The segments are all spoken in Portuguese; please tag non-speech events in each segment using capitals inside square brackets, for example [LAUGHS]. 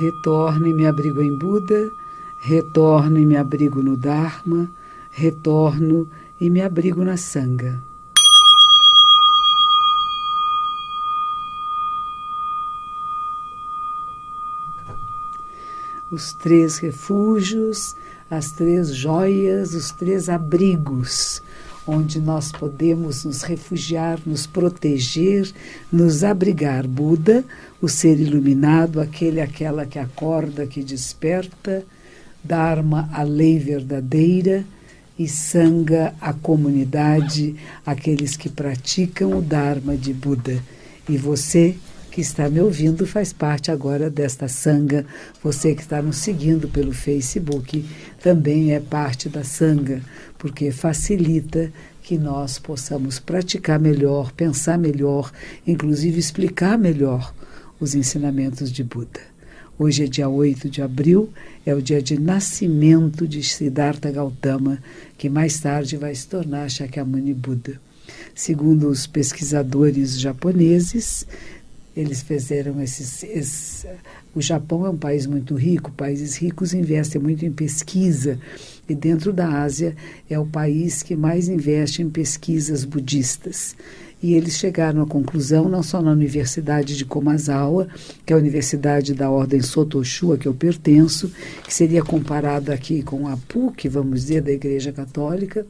Retorno e me abrigo em Buda, retorno e me abrigo no Dharma, retorno e me abrigo na Sangha. Os três refúgios, as três joias, os três abrigos, onde nós podemos nos refugiar, nos proteger, nos abrigar. Buda, o ser iluminado, aquele, aquela que acorda, que desperta. Dharma, a lei verdadeira. E Sangha, a comunidade, aqueles que praticam o Dharma de Buda. E você que está me ouvindo faz parte agora desta sanga. Você que está nos seguindo pelo Facebook também é parte da sanga, porque facilita que nós possamos praticar melhor, pensar melhor, inclusive explicar melhor os ensinamentos de Buda. Hoje é dia 8 de abril, é o dia de nascimento de Siddhartha Gautama, que mais tarde vai se tornar Shakyamuni Buda. Segundo os pesquisadores japoneses, eles fizeram esses, esses, O Japão é um país muito rico, países ricos investem muito em pesquisa, e dentro da Ásia é o país que mais investe em pesquisas budistas. E eles chegaram à conclusão, não só na Universidade de Komazawa, que é a universidade da ordem Sotoshu, a que eu pertenço, que seria comparada aqui com a PUC, vamos dizer, da Igreja Católica,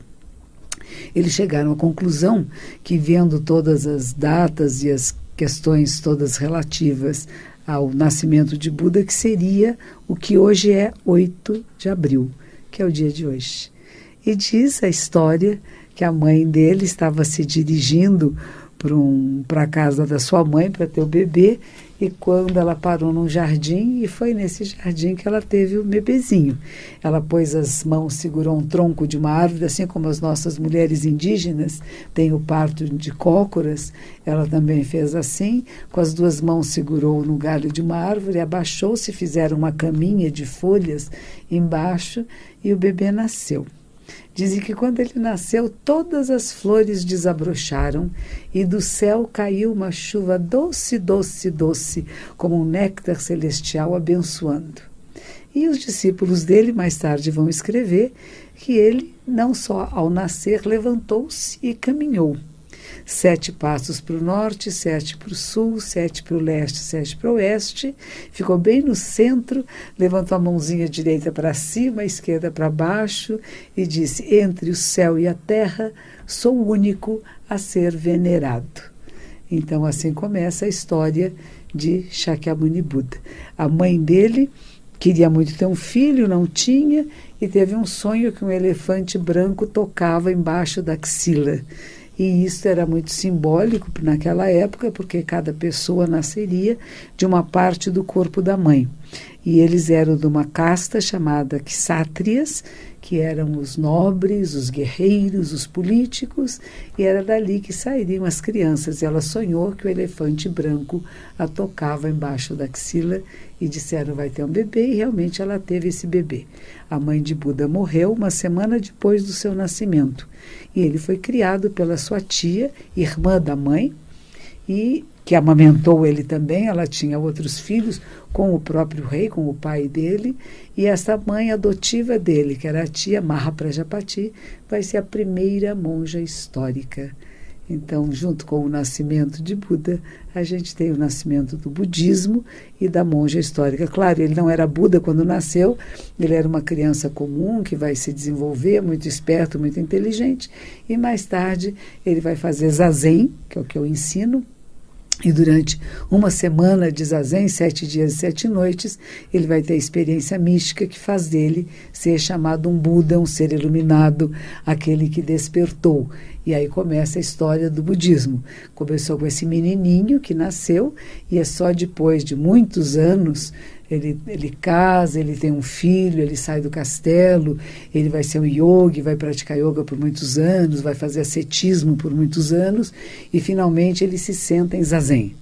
eles chegaram à conclusão que, vendo todas as datas e as questões todas relativas ao nascimento de Buda, que seria o que hoje é 8 de abril, que é o dia de hoje. E diz a história que a mãe dele estava se dirigindo para um, a casa da sua mãe para ter o bebê e quando ela parou num jardim, e foi nesse jardim que ela teve o bebezinho. Ela pôs as mãos, segurou um tronco de uma árvore, assim como as nossas mulheres indígenas têm o parto de cócoras, ela também fez assim, com as duas mãos segurou no galho de uma árvore, abaixou-se, fizeram uma caminha de folhas embaixo e o bebê nasceu. Dizem que quando ele nasceu, todas as flores desabrocharam e do céu caiu uma chuva doce, doce, doce, como um néctar celestial abençoando. E os discípulos dele mais tarde vão escrever que ele, não só ao nascer, levantou-se e caminhou sete passos para o norte, sete para o sul, sete para o leste, sete para o oeste. Ficou bem no centro, levantou a mãozinha direita para cima, esquerda para baixo e disse: Entre o céu e a terra, sou o único a ser venerado. Então, assim começa a história de Shakyamuni Buda. A mãe dele queria muito ter um filho, não tinha, e teve um sonho que um elefante branco tocava embaixo da axila. E isso era muito simbólico naquela época, porque cada pessoa nasceria de uma parte do corpo da mãe. E eles eram de uma casta chamada Kshatriyas, que eram os nobres, os guerreiros, os políticos, e era dali que sairiam as crianças. E ela sonhou que o elefante branco a tocava embaixo da axila e disseram vai ter um bebê, e realmente ela teve esse bebê. A mãe de Buda morreu uma semana depois do seu nascimento. E ele foi criado pela sua tia, irmã da mãe, e que amamentou ele também. Ela tinha outros filhos com o próprio rei, com o pai dele, e essa mãe adotiva dele, que era a tia Maha Prajapati, vai ser a primeira monja histórica. Então, junto com o nascimento de Buda, a gente tem o nascimento do budismo e da monja histórica. Claro, ele não era Buda quando nasceu, ele era uma criança comum que vai se desenvolver, muito esperto, muito inteligente, e mais tarde ele vai fazer zazen, que é o que eu ensino, e durante uma semana de zazen, sete dias e sete noites, ele vai ter a experiência mística que faz dele ser chamado um Buda, um ser iluminado, aquele que despertou. E aí começa a história do budismo. Começou com esse menininho que nasceu e é só depois de muitos anos ele, ele casa, ele tem um filho, ele sai do castelo, ele vai ser um yogi, vai praticar yoga por muitos anos, vai fazer ascetismo por muitos anos e finalmente ele se senta em zazen.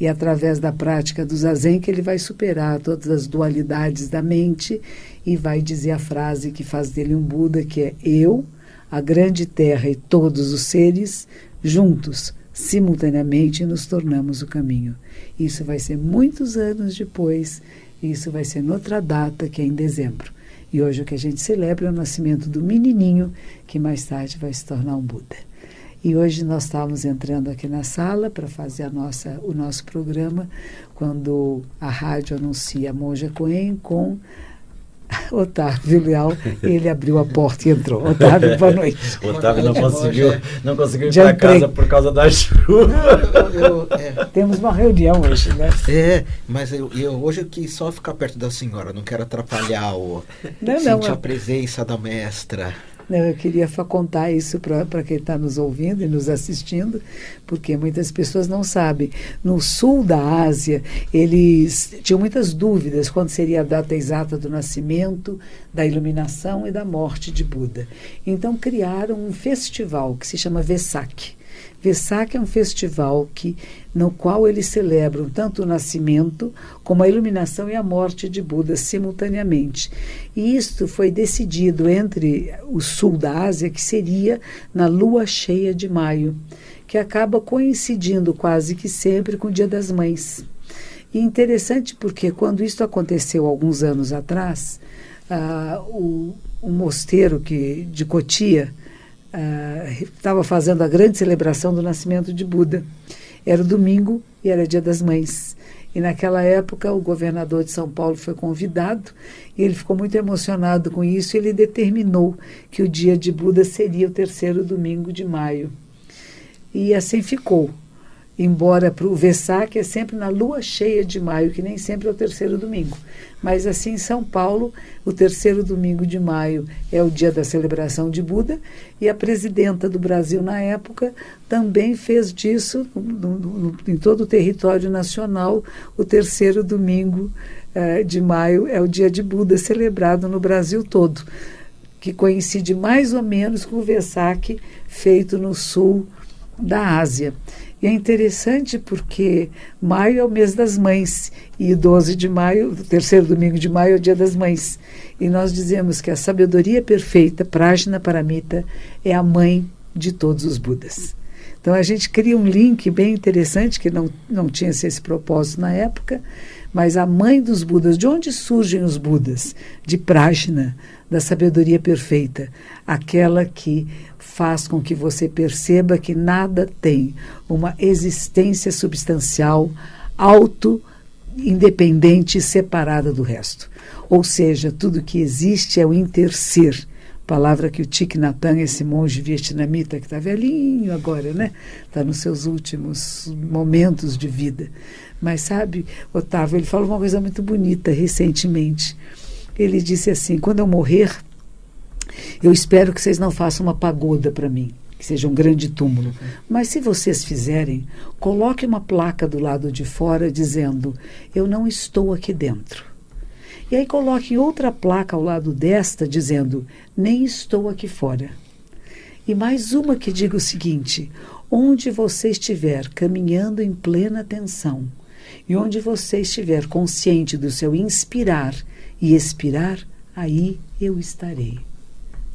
E é através da prática do zazen que ele vai superar todas as dualidades da mente e vai dizer a frase que faz dele um Buda, que é eu, a grande terra e todos os seres juntos simultaneamente nos tornamos o caminho. Isso vai ser muitos anos depois E isso vai ser noutra data, que é em dezembro. E hoje o que a gente celebra é o nascimento do menininho, que mais tarde vai se tornar um Buda. E hoje nós estávamos entrando aqui na sala para fazer a nossa, o nosso programa, quando a rádio anuncia a Monja Coen com [LAUGHS] Otávio Leal, ele abriu a porta e entrou. Otávio, boa noite. [LAUGHS] Otávio não conseguiu, não conseguiu ir para casa por causa da [LAUGHS] chuva. Não, eu, eu, é. Temos uma reunião hoje, né? É, mas eu, eu, hoje eu quis só ficar perto da senhora, não quero atrapalhar o não, sentir não, a presença da mestra. Eu queria contar isso para quem está nos ouvindo e nos assistindo, porque muitas pessoas não sabem. No sul da Ásia, eles tinham muitas dúvidas quando seria a data exata do nascimento, da iluminação e da morte de Buda. Então criaram um festival que se chama Vesak. Vesak é um festival que, no qual eles celebram tanto o nascimento como a iluminação e a morte de Buda simultaneamente. E isto foi decidido entre o sul da Ásia, que seria na lua cheia de maio, que acaba coincidindo quase que sempre com o Dia das Mães. E interessante porque quando isso aconteceu alguns anos atrás, uh, o, o mosteiro que, de Cotia, estava uh, fazendo a grande celebração do nascimento de Buda. Era domingo e era dia das mães. E naquela época o governador de São Paulo foi convidado e ele ficou muito emocionado com isso. E ele determinou que o dia de Buda seria o terceiro domingo de maio. E assim ficou embora para o Vesak é sempre na lua cheia de maio, que nem sempre é o terceiro domingo. Mas assim, em São Paulo, o terceiro domingo de maio é o dia da celebração de Buda, e a presidenta do Brasil na época também fez disso, no, no, em todo o território nacional, o terceiro domingo eh, de maio é o dia de Buda, celebrado no Brasil todo, que coincide mais ou menos com o Vesak feito no sul da Ásia. E é interessante porque maio é o mês das mães e 12 de maio, terceiro domingo de maio, é o dia das mães. E nós dizemos que a sabedoria perfeita, Prajna Paramita, é a mãe de todos os Budas. Então a gente cria um link bem interessante, que não, não tinha esse propósito na época, mas a mãe dos Budas, de onde surgem os Budas? De Prajna, da sabedoria perfeita, aquela que faz com que você perceba que nada tem uma existência substancial auto independente e separada do resto. Ou seja, tudo que existe é o interser, palavra que o Thich Nhat Hanh, esse monge vietnamita que está velhinho agora, né? Está nos seus últimos momentos de vida. Mas sabe, Otávio, ele falou uma coisa muito bonita recentemente. Ele disse assim: quando eu morrer, eu espero que vocês não façam uma pagoda para mim, que seja um grande túmulo. Mas se vocês fizerem, coloque uma placa do lado de fora dizendo: Eu não estou aqui dentro. E aí coloque outra placa ao lado desta dizendo: Nem estou aqui fora. E mais uma que diga o seguinte: onde você estiver caminhando em plena atenção e onde você estiver consciente do seu inspirar e expirar, aí eu estarei.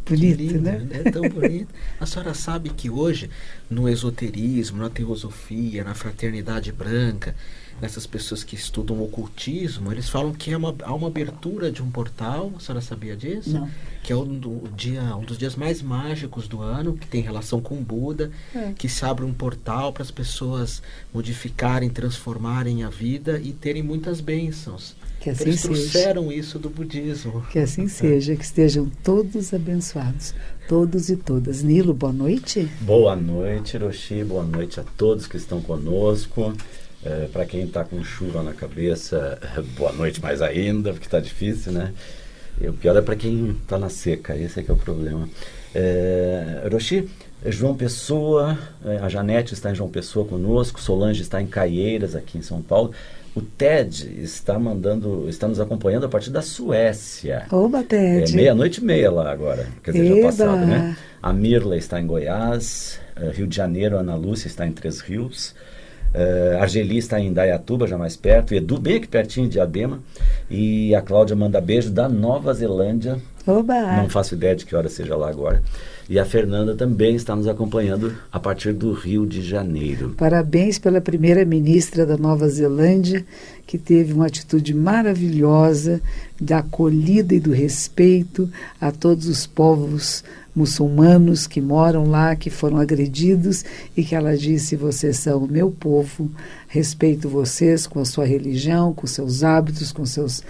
Bonito, lindo, né? É tão bonito. A senhora sabe que hoje, no esoterismo, na teosofia, na fraternidade branca, nessas pessoas que estudam ocultismo, eles falam que é uma, há uma abertura de um portal. A senhora sabia disso? Não. Que é um, do, dia, um dos dias mais mágicos do ano, que tem relação com Buda, é. que se abre um portal para as pessoas modificarem, transformarem a vida e terem muitas bênçãos. Que assim Eles seja. trouxeram isso do budismo. Que assim seja, que estejam todos abençoados, todos e todas. Nilo, boa noite. Boa noite, Hiroshi, boa noite a todos que estão conosco. É, Para quem está com chuva na cabeça, [LAUGHS] boa noite mais ainda, porque está difícil, né? E o pior é para quem está na seca, esse é que é o problema. É, Hiroshi, João Pessoa, é, a Janete está em João Pessoa conosco, Solange está em Caieiras, aqui em São Paulo. O Ted está mandando, está nos acompanhando a partir da Suécia. Oba, Ted. É meia-noite e meia lá agora, quer dizer, Eba. já passado, né? A Mirla está em Goiás, uh, Rio de Janeiro, a Ana Lúcia está em Três Rios. Uh, Argeli está em Dayatuba, já mais perto. Edu, bem aqui pertinho de Abema. E a Cláudia manda beijo da Nova Zelândia. Oba! Não faço ideia de que hora seja lá agora. E a Fernanda também está nos acompanhando a partir do Rio de Janeiro. Parabéns pela primeira ministra da Nova Zelândia, que teve uma atitude maravilhosa da acolhida e do respeito a todos os povos muçulmanos que moram lá, que foram agredidos, e que ela disse: Vocês são o meu povo, respeito vocês com a sua religião, com seus hábitos, com, seus,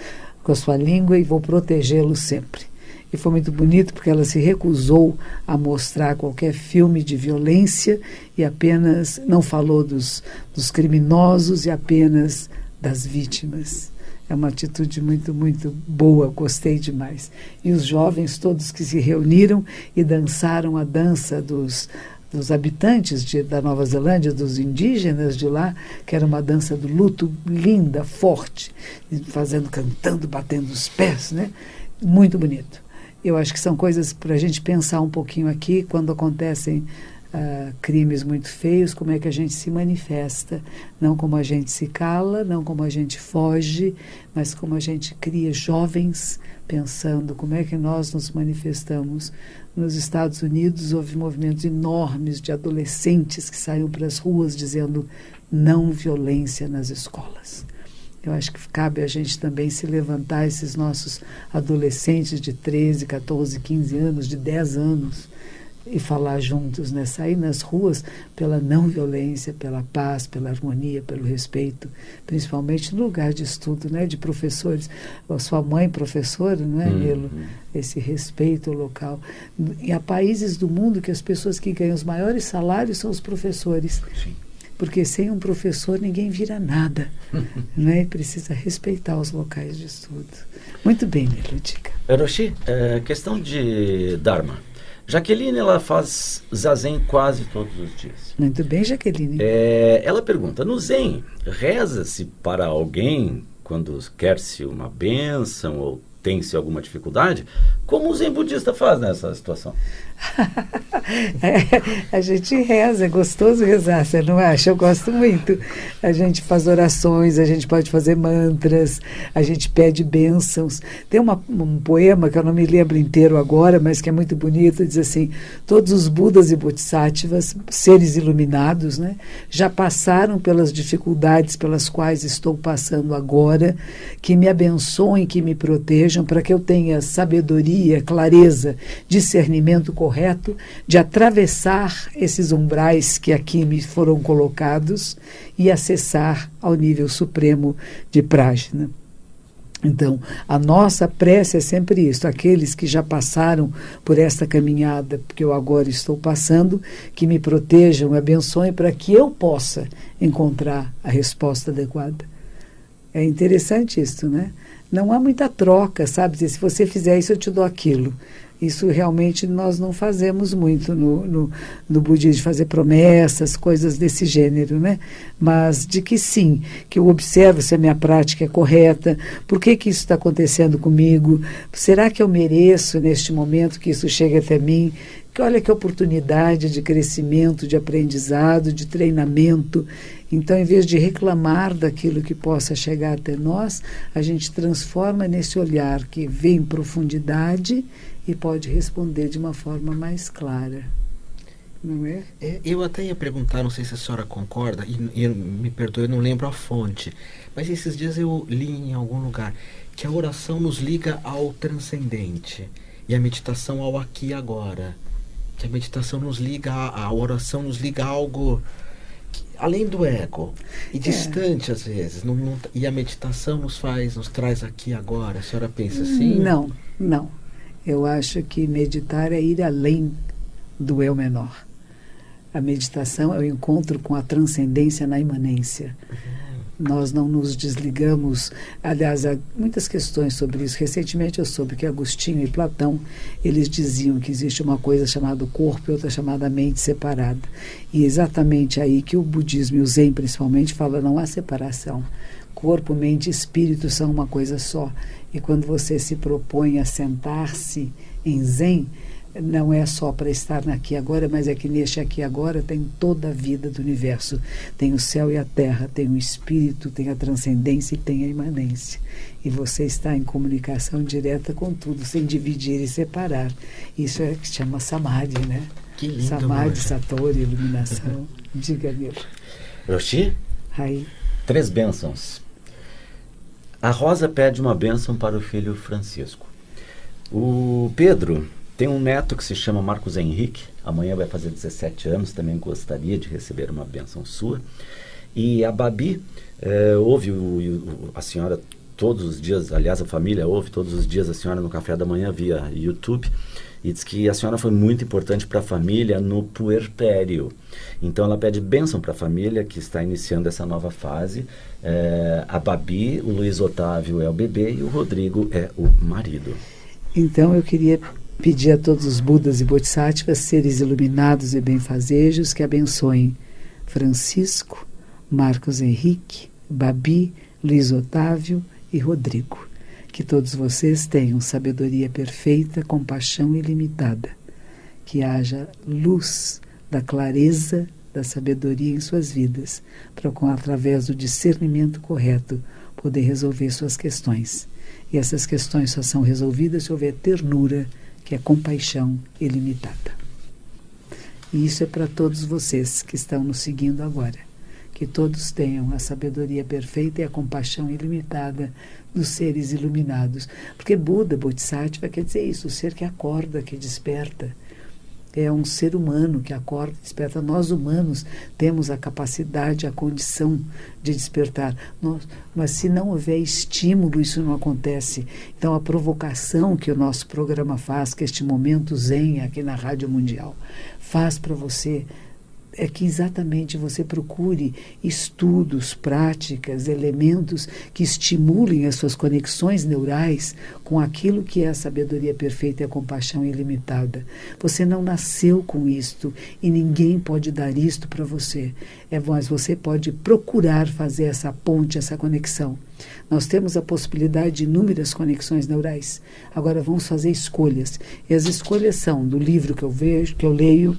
com a sua língua e vou protegê-los sempre. E foi muito bonito porque ela se recusou a mostrar qualquer filme de violência e apenas não falou dos, dos criminosos e apenas das vítimas. É uma atitude muito, muito boa, gostei demais. E os jovens todos que se reuniram e dançaram a dança dos, dos habitantes de, da Nova Zelândia, dos indígenas de lá, que era uma dança do luto linda, forte, fazendo, cantando, batendo os pés, né? Muito bonito. Eu acho que são coisas para a gente pensar um pouquinho aqui quando acontecem uh, crimes muito feios, como é que a gente se manifesta, não como a gente se cala, não como a gente foge, mas como a gente cria jovens pensando como é que nós nos manifestamos. Nos Estados Unidos houve movimentos enormes de adolescentes que saíram para as ruas dizendo não violência nas escolas. Eu acho que cabe a gente também se levantar, esses nossos adolescentes de 13, 14, 15 anos, de 10 anos, e falar juntos, né? sair nas ruas pela não violência, pela paz, pela harmonia, pelo respeito, principalmente no lugar de estudo, né? de professores. A sua mãe professora, não é, Nilo? Uhum. Esse respeito local. E há países do mundo que as pessoas que ganham os maiores salários são os professores. Sim porque sem um professor ninguém vira nada, [LAUGHS] né? E precisa respeitar os locais de estudo. Muito bem, Meludica. Roshi, é, questão de Dharma. Jaqueline, ela faz zazen quase todos os dias. Muito bem, Jaqueline. É, ela pergunta, no Zen, reza-se para alguém quando quer-se uma bênção ou tem-se alguma dificuldade? Como o Zen budista faz nessa situação? [LAUGHS] a gente reza, é gostoso rezar, você não acha? Eu gosto muito. A gente faz orações, a gente pode fazer mantras, a gente pede bênçãos. Tem uma, um poema que eu não me lembro inteiro agora, mas que é muito bonito, diz assim: todos os Budas e Bodhisattvas, seres iluminados, né, já passaram pelas dificuldades pelas quais estou passando agora, que me abençoem, que me protejam, para que eu tenha sabedoria, clareza, discernimento correto de atravessar esses umbrais que aqui me foram colocados e acessar ao nível supremo de Prajna. Então, a nossa prece é sempre isso: aqueles que já passaram por esta caminhada que eu agora estou passando, que me protejam, me abençoem para que eu possa encontrar a resposta adequada. É interessante isso, né? Não há muita troca, sabe? Se você fizer isso, eu te dou aquilo. Isso realmente nós não fazemos muito no, no, no budismo, fazer promessas, coisas desse gênero, né? Mas de que sim, que eu observo se a minha prática é correta, por que, que isso está acontecendo comigo, será que eu mereço neste momento que isso chegue até mim? Que olha que oportunidade de crescimento, de aprendizado, de treinamento. Então, em vez de reclamar daquilo que possa chegar até nós, a gente transforma nesse olhar que vê em profundidade e pode responder de uma forma mais clara. Não é? é eu até ia perguntar, não sei se a senhora concorda, e, e me perdoe, eu não lembro a fonte, mas esses dias eu li em algum lugar que a oração nos liga ao transcendente e a meditação ao aqui e agora. Que a meditação nos liga, a, a oração nos liga a algo que, além do ego e é. distante às vezes. Não, não, e a meditação nos faz, nos traz aqui e agora. A senhora pensa assim? Não, não. Eu acho que meditar é ir além do eu menor. A meditação é o encontro com a transcendência na imanência. Nós não nos desligamos. Aliás, há muitas questões sobre isso. Recentemente eu soube que Agostinho e Platão eles diziam que existe uma coisa chamada corpo e outra chamada mente separada. E é exatamente aí que o budismo e o Zen principalmente fala não há separação. Corpo, mente e espírito são uma coisa só. E quando você se propõe a sentar-se em Zen, não é só para estar aqui agora, mas é que neste aqui agora tem toda a vida do universo. Tem o céu e a terra, tem o espírito, tem a transcendência e tem a imanência. E você está em comunicação direta com tudo, sem dividir e separar. Isso é que chama Samadhi, né? Que lindo, Samadhi, Satori, iluminação. [LAUGHS] Diga, meu. Roshi? Aí. Três bênçãos. A Rosa pede uma bênção para o filho Francisco. O Pedro tem um neto que se chama Marcos Henrique. Amanhã vai fazer 17 anos. Também gostaria de receber uma bênção sua. E a Babi eh, ouve o, o, a senhora todos os dias, aliás, a família ouve todos os dias a senhora no café da manhã via YouTube e diz que a senhora foi muito importante para a família no puerpério. Então ela pede bênção para a família que está iniciando essa nova fase. É, a Babi, o Luiz Otávio é o bebê e o Rodrigo é o marido. Então eu queria pedir a todos os Budas e Bodhisattvas, seres iluminados e benfazejos, que abençoem Francisco, Marcos Henrique, Babi, Luiz Otávio e Rodrigo. Que todos vocês tenham sabedoria perfeita, compaixão ilimitada. Que haja luz da clareza da sabedoria em suas vidas, para com através do discernimento correto poder resolver suas questões. E essas questões só são resolvidas se houver ternura, que é compaixão ilimitada. E isso é para todos vocês que estão nos seguindo agora. Que todos tenham a sabedoria perfeita e a compaixão ilimitada dos seres iluminados. Porque Buda, Bodhisattva, quer dizer isso, o ser que acorda, que desperta. É um ser humano que acorda, desperta. Nós humanos temos a capacidade, a condição de despertar. Nós, mas se não houver estímulo, isso não acontece. Então, a provocação que o nosso programa faz, que este momento zen aqui na Rádio Mundial, faz para você é que exatamente você procure estudos, práticas, elementos que estimulem as suas conexões neurais com aquilo que é a sabedoria perfeita e a compaixão ilimitada. Você não nasceu com isto e ninguém pode dar isto para você. É, mas você pode procurar fazer essa ponte, essa conexão. Nós temos a possibilidade de inúmeras conexões neurais. Agora vamos fazer escolhas. E as escolhas são do livro que eu vejo, que eu leio,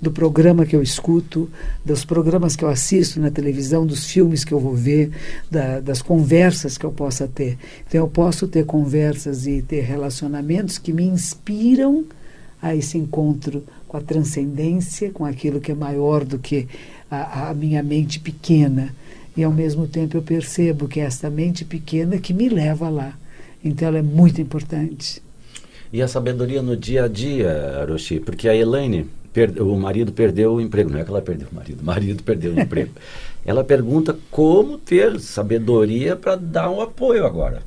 do programa que eu escuto, dos programas que eu assisto na televisão, dos filmes que eu vou ver, da, das conversas que eu possa ter. Então, eu posso ter conversas e ter relacionamentos que me inspiram a esse encontro com a transcendência, com aquilo que é maior do que a, a minha mente pequena. E, ao mesmo tempo, eu percebo que é esta mente pequena que me leva lá. Então, ela é muito importante. E a sabedoria no dia a dia, Aroshi, porque a Elaine o marido perdeu o emprego. Não é que ela perdeu o marido, o marido perdeu o emprego. [LAUGHS] Ela pergunta como ter sabedoria para dar um apoio agora.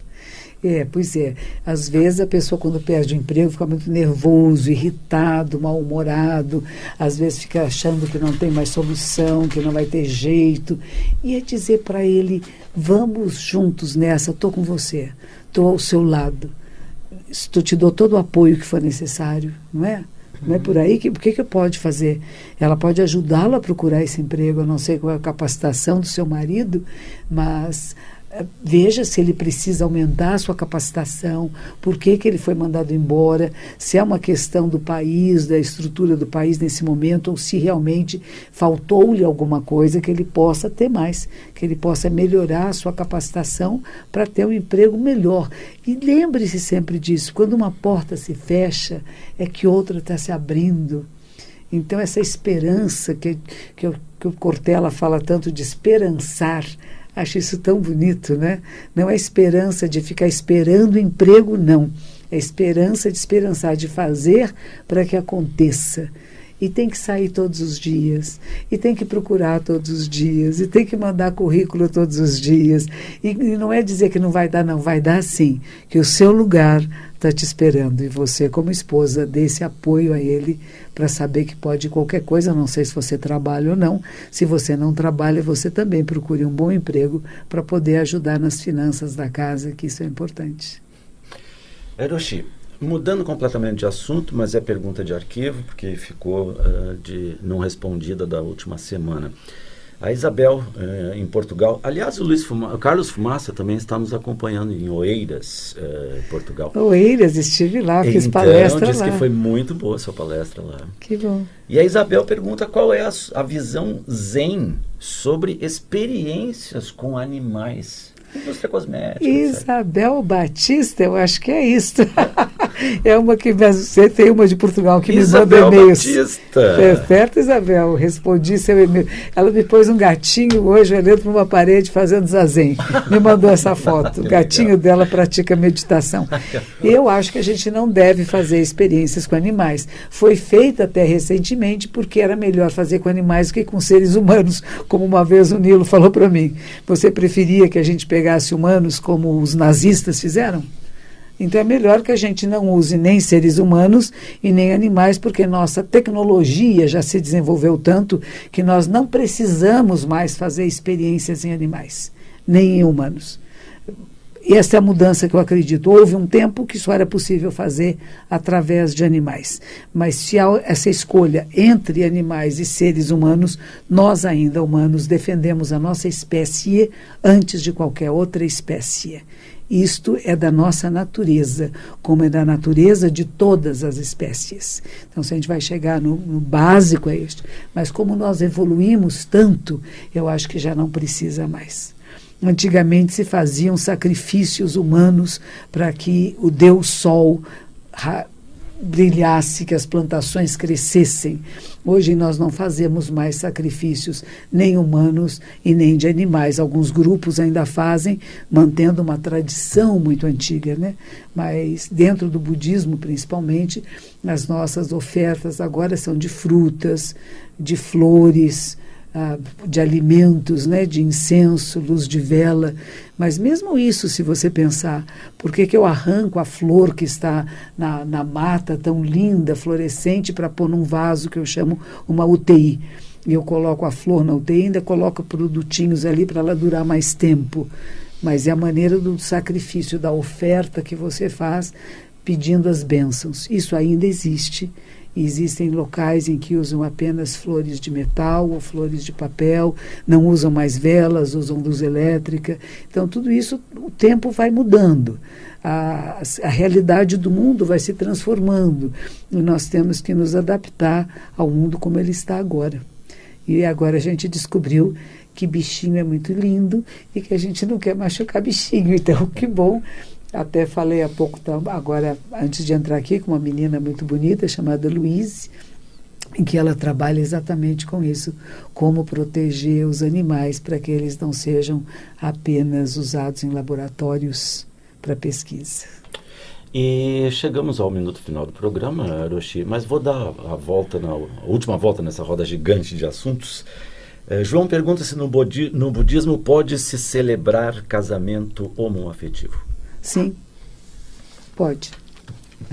É, pois é. Às vezes a pessoa, quando perde o emprego, fica muito nervoso, irritado, mal-humorado, às vezes fica achando que não tem mais solução, que não vai ter jeito. E é dizer para ele: vamos juntos nessa, estou com você, estou ao seu lado, estou, te dou todo o apoio que for necessário, não é? Não é por aí que o que, que pode fazer? Ela pode ajudá-lo a procurar esse emprego. Eu não sei qual é a capacitação do seu marido, mas veja se ele precisa aumentar a sua capacitação, por que, que ele foi mandado embora, se é uma questão do país, da estrutura do país nesse momento, ou se realmente faltou-lhe alguma coisa que ele possa ter mais, que ele possa melhorar a sua capacitação para ter um emprego melhor. E lembre-se sempre disso: quando uma porta se fecha, é que outra está se abrindo. Então, essa esperança que, que, que o Cortella fala tanto de esperançar, Acho isso tão bonito, né? Não é esperança de ficar esperando emprego, não. É esperança de esperançar, de fazer para que aconteça. E tem que sair todos os dias, e tem que procurar todos os dias, e tem que mandar currículo todos os dias. E, e não é dizer que não vai dar, não, vai dar sim, que o seu lugar está te esperando. E você, como esposa, dê esse apoio a ele para saber que pode qualquer coisa. Não sei se você trabalha ou não. Se você não trabalha, você também procure um bom emprego para poder ajudar nas finanças da casa, que isso é importante. Eroshi, mudando completamente de assunto, mas é pergunta de arquivo, porque ficou uh, de não respondida da última semana. A Isabel, eh, em Portugal. Aliás, o, Luiz Fuma, o Carlos Fumaça também está nos acompanhando em Oeiras, eh, Portugal. Oeiras, estive lá, fiz então, palestra disse lá. que foi muito boa a sua palestra lá. Que bom. E a Isabel pergunta qual é a, a visão zen sobre experiências com animais. Indústria cosmética. Isabel etc. Batista, eu acho que é isso. [LAUGHS] é uma que você tem uma de Portugal que Isabel me manda e-mails. Batista. É certo, Isabel. Respondi seu e-mail. Ela me pôs um gatinho hoje olhando para uma parede fazendo zazen. Me mandou essa foto. O [LAUGHS] gatinho dela pratica meditação. Eu acho que a gente não deve fazer experiências com animais. Foi feita até recentemente porque era melhor fazer com animais do que com seres humanos, como uma vez o Nilo falou para mim. Você preferia que a gente pegasse humanos como os nazistas fizeram? Então é melhor que a gente não use nem seres humanos e nem animais, porque nossa tecnologia já se desenvolveu tanto que nós não precisamos mais fazer experiências em animais, nem em humanos. E essa é a mudança que eu acredito. Houve um tempo que isso era possível fazer através de animais. Mas se há essa escolha entre animais e seres humanos, nós ainda, humanos, defendemos a nossa espécie antes de qualquer outra espécie. Isto é da nossa natureza, como é da natureza de todas as espécies. Então, se a gente vai chegar no, no básico, é isto. Mas como nós evoluímos tanto, eu acho que já não precisa mais. Antigamente se faziam sacrifícios humanos para que o Deus Sol brilhasse, que as plantações crescessem. Hoje nós não fazemos mais sacrifícios nem humanos e nem de animais. Alguns grupos ainda fazem, mantendo uma tradição muito antiga, né? Mas dentro do budismo, principalmente, as nossas ofertas agora são de frutas, de flores, ah, de alimentos, né, de incenso, luz de vela. Mas mesmo isso, se você pensar, por que, que eu arranco a flor que está na, na mata tão linda, florescente, para pôr num vaso que eu chamo uma UTI? E eu coloco a flor na UTI, ainda coloco produtinhos ali para ela durar mais tempo. Mas é a maneira do sacrifício, da oferta que você faz pedindo as bênçãos. Isso ainda existe existem locais em que usam apenas flores de metal ou flores de papel, não usam mais velas, usam luz elétrica. Então, tudo isso, o tempo vai mudando. A, a realidade do mundo vai se transformando e nós temos que nos adaptar ao mundo como ele está agora. E agora a gente descobriu que bichinho é muito lindo e que a gente não quer machucar bichinho. Então, [LAUGHS] que bom até falei há pouco, agora, antes de entrar aqui, com uma menina muito bonita chamada Luíse, em que ela trabalha exatamente com isso, como proteger os animais para que eles não sejam apenas usados em laboratórios para pesquisa. E chegamos ao minuto final do programa, Aroshi, mas vou dar a volta, na, a última volta nessa roda gigante de assuntos. É, João pergunta se no budismo pode se celebrar casamento homoafetivo. Sim, pode.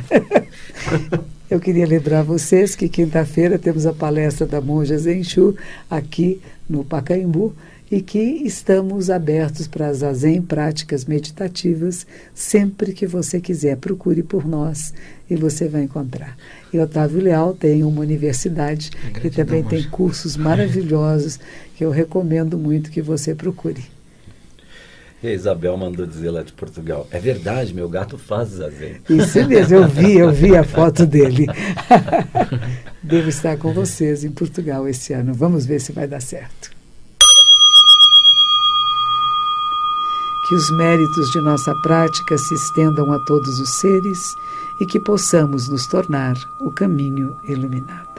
[LAUGHS] Eu queria lembrar vocês que quinta-feira temos a palestra da Monja Zenshu aqui no Pacaembu e que estamos abertos para as Zazen práticas meditativas sempre que você quiser. Procure por nós e você vai encontrar. E Otávio Leal tem uma universidade que também tem cursos maravilhosos que eu recomendo muito que você procure. E a Isabel mandou dizer lá de Portugal. É verdade, meu gato faz zazen. Isso mesmo, eu vi, eu vi a [LAUGHS] foto dele. [LAUGHS] Devo estar com vocês em Portugal esse ano. Vamos ver se vai dar certo. Que os méritos de nossa prática se estendam a todos os seres e que possamos nos tornar o caminho iluminado.